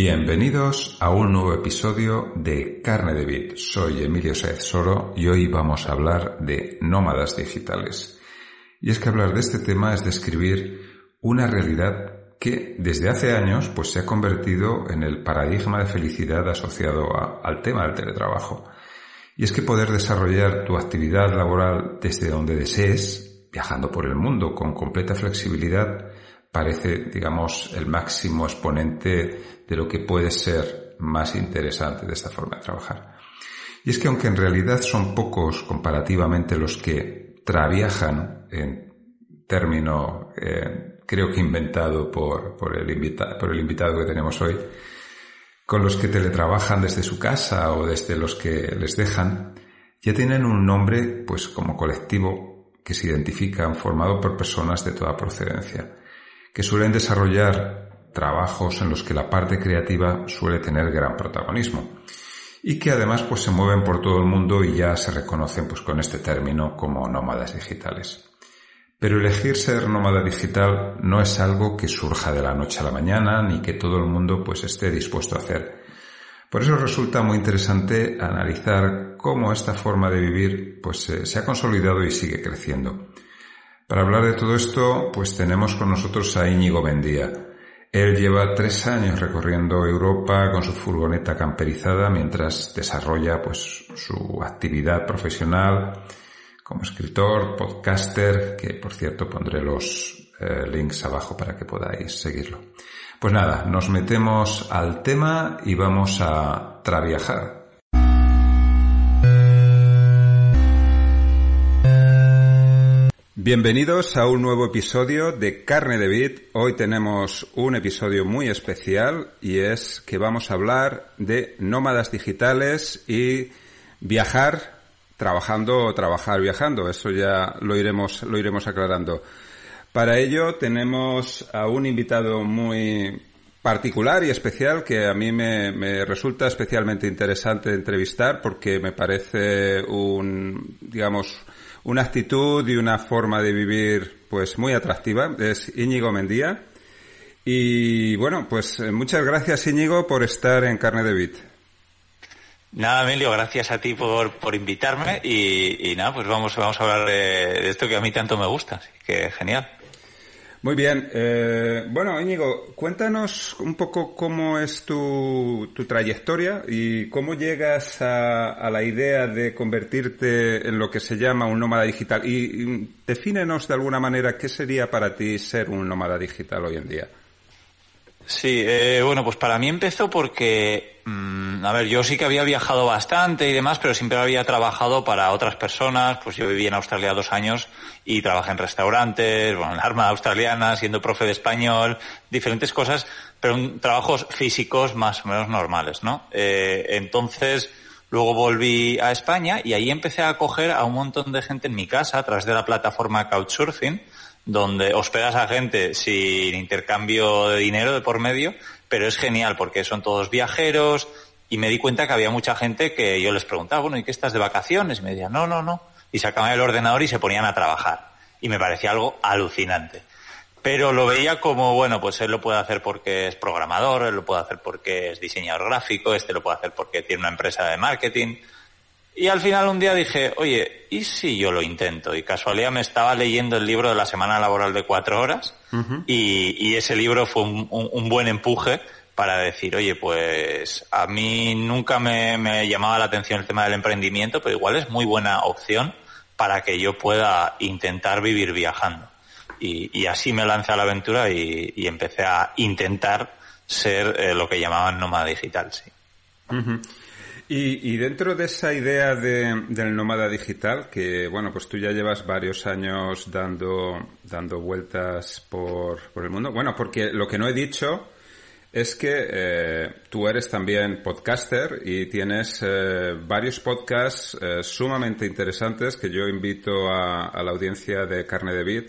Bienvenidos a un nuevo episodio de Carne de Bit. Soy Emilio Saez Soro y hoy vamos a hablar de nómadas digitales. Y es que hablar de este tema es describir una realidad que desde hace años pues se ha convertido en el paradigma de felicidad asociado al tema del teletrabajo. Y es que poder desarrollar tu actividad laboral desde donde desees, viajando por el mundo con completa flexibilidad, parece, digamos, el máximo exponente de lo que puede ser más interesante de esta forma de trabajar. Y es que aunque en realidad son pocos comparativamente los que traviajan en término eh, creo que inventado por, por, el por el invitado que tenemos hoy, con los que teletrabajan desde su casa o desde los que les dejan, ya tienen un nombre, pues como colectivo, que se identifican formado por personas de toda procedencia, que suelen desarrollar trabajos en los que la parte creativa suele tener gran protagonismo y que además pues se mueven por todo el mundo y ya se reconocen pues con este término como nómadas digitales. Pero elegir ser nómada digital no es algo que surja de la noche a la mañana ni que todo el mundo pues esté dispuesto a hacer. Por eso resulta muy interesante analizar cómo esta forma de vivir pues eh, se ha consolidado y sigue creciendo. Para hablar de todo esto, pues tenemos con nosotros a Íñigo Bendía. Él lleva tres años recorriendo Europa con su furgoneta camperizada mientras desarrolla pues su actividad profesional como escritor, podcaster, que por cierto pondré los eh, links abajo para que podáis seguirlo. Pues nada, nos metemos al tema y vamos a traviajar. Bienvenidos a un nuevo episodio de Carne de Bit. Hoy tenemos un episodio muy especial y es que vamos a hablar de nómadas digitales y viajar trabajando o trabajar viajando. Eso ya lo iremos, lo iremos aclarando. Para ello tenemos a un invitado muy particular y especial que a mí me, me resulta especialmente interesante entrevistar porque me parece un, digamos, una actitud y una forma de vivir pues muy atractiva. Es Íñigo Mendía. Y bueno, pues eh, muchas gracias Íñigo por estar en Carne de Bit. Nada, Emilio, gracias a ti por, por invitarme y, nada, pues vamos, vamos a hablar de, de esto que a mí tanto me gusta, así que genial. Muy bien. Eh, bueno, Íñigo, cuéntanos un poco cómo es tu, tu trayectoria y cómo llegas a, a, la idea de convertirte en lo que se llama un nómada digital. Y, y defínenos de alguna manera qué sería para ti ser un nómada digital hoy en día. Sí, eh, bueno, pues para mí empezó porque, mmm, a ver, yo sí que había viajado bastante y demás, pero siempre había trabajado para otras personas. Pues yo viví en Australia dos años y trabajé en restaurantes, bueno, en la Armada Australiana, siendo profe de español, diferentes cosas, pero trabajos físicos más o menos normales, ¿no? Eh, entonces, luego volví a España y ahí empecé a acoger a un montón de gente en mi casa a través de la plataforma Couchsurfing donde hospedas a gente sin intercambio de dinero de por medio, pero es genial porque son todos viajeros y me di cuenta que había mucha gente que yo les preguntaba, bueno, ¿y qué estás de vacaciones? Y me decían, no, no, no. Y sacaban el ordenador y se ponían a trabajar. Y me parecía algo alucinante. Pero lo veía como, bueno, pues él lo puede hacer porque es programador, él lo puede hacer porque es diseñador gráfico, este lo puede hacer porque tiene una empresa de marketing. Y al final un día dije, oye, ¿y si yo lo intento? Y casualidad me estaba leyendo el libro de la semana laboral de cuatro horas uh -huh. y, y, ese libro fue un, un, un, buen empuje para decir, oye, pues a mí nunca me, llamaba la atención el tema del emprendimiento, pero igual es muy buena opción para que yo pueda intentar vivir viajando. Y, así me lancé a la aventura y, empecé a intentar ser eh, lo que llamaban nómada digital, sí. Y, dentro de esa idea de, del nómada digital, que bueno, pues tú ya llevas varios años dando, dando vueltas por, por el mundo. Bueno, porque lo que no he dicho es que eh, tú eres también podcaster y tienes eh, varios podcasts eh, sumamente interesantes que yo invito a, la audiencia de Carne de Vid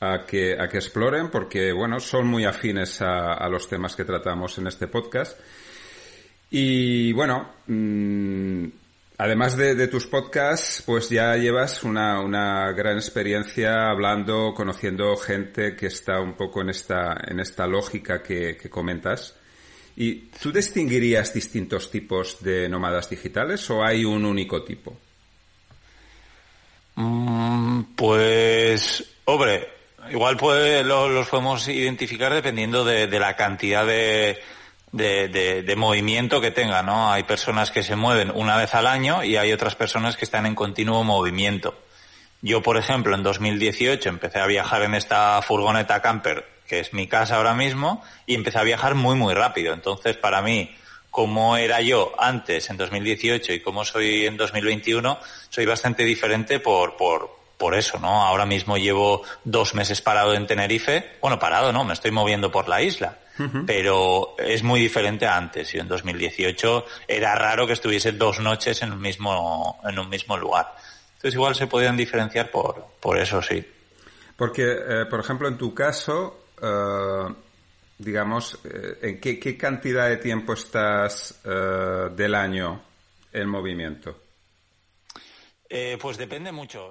a que, a que exploren porque, bueno, son muy afines a, los temas que tratamos en este podcast. Y bueno, mm, Además de, tus podcasts, pues ya llevas una, una, gran experiencia hablando, conociendo gente que está un poco en esta, en esta lógica que, comentas. ¿Y tú distinguirías distintos tipos de nómadas digitales o hay un único tipo? Mm, pues, hombre, igual puede, los podemos identificar dependiendo de la cantidad de, de, movimiento que tenga, ¿no? Hay personas que se mueven una vez al año y hay otras personas que están en continuo movimiento. Yo, por ejemplo, en 2018 empecé a viajar en esta furgoneta camper, que es mi casa ahora mismo, y empecé a viajar muy, muy rápido. Entonces, para mí, como era yo antes, en 2018, y como soy en 2021, soy bastante diferente por, por, por eso, ¿no? Ahora mismo llevo dos meses parado en Tenerife. Bueno, parado, ¿no? Me estoy moviendo por la isla pero es muy diferente a antes. Yo en 2018 era raro que estuviese dos noches en un mismo, en un mismo lugar. Entonces igual se podían diferenciar por, por eso, sí. Porque, eh, por ejemplo, en tu caso, eh, digamos, eh, ¿en qué, qué, cantidad de tiempo estás del año en movimiento? pues depende mucho.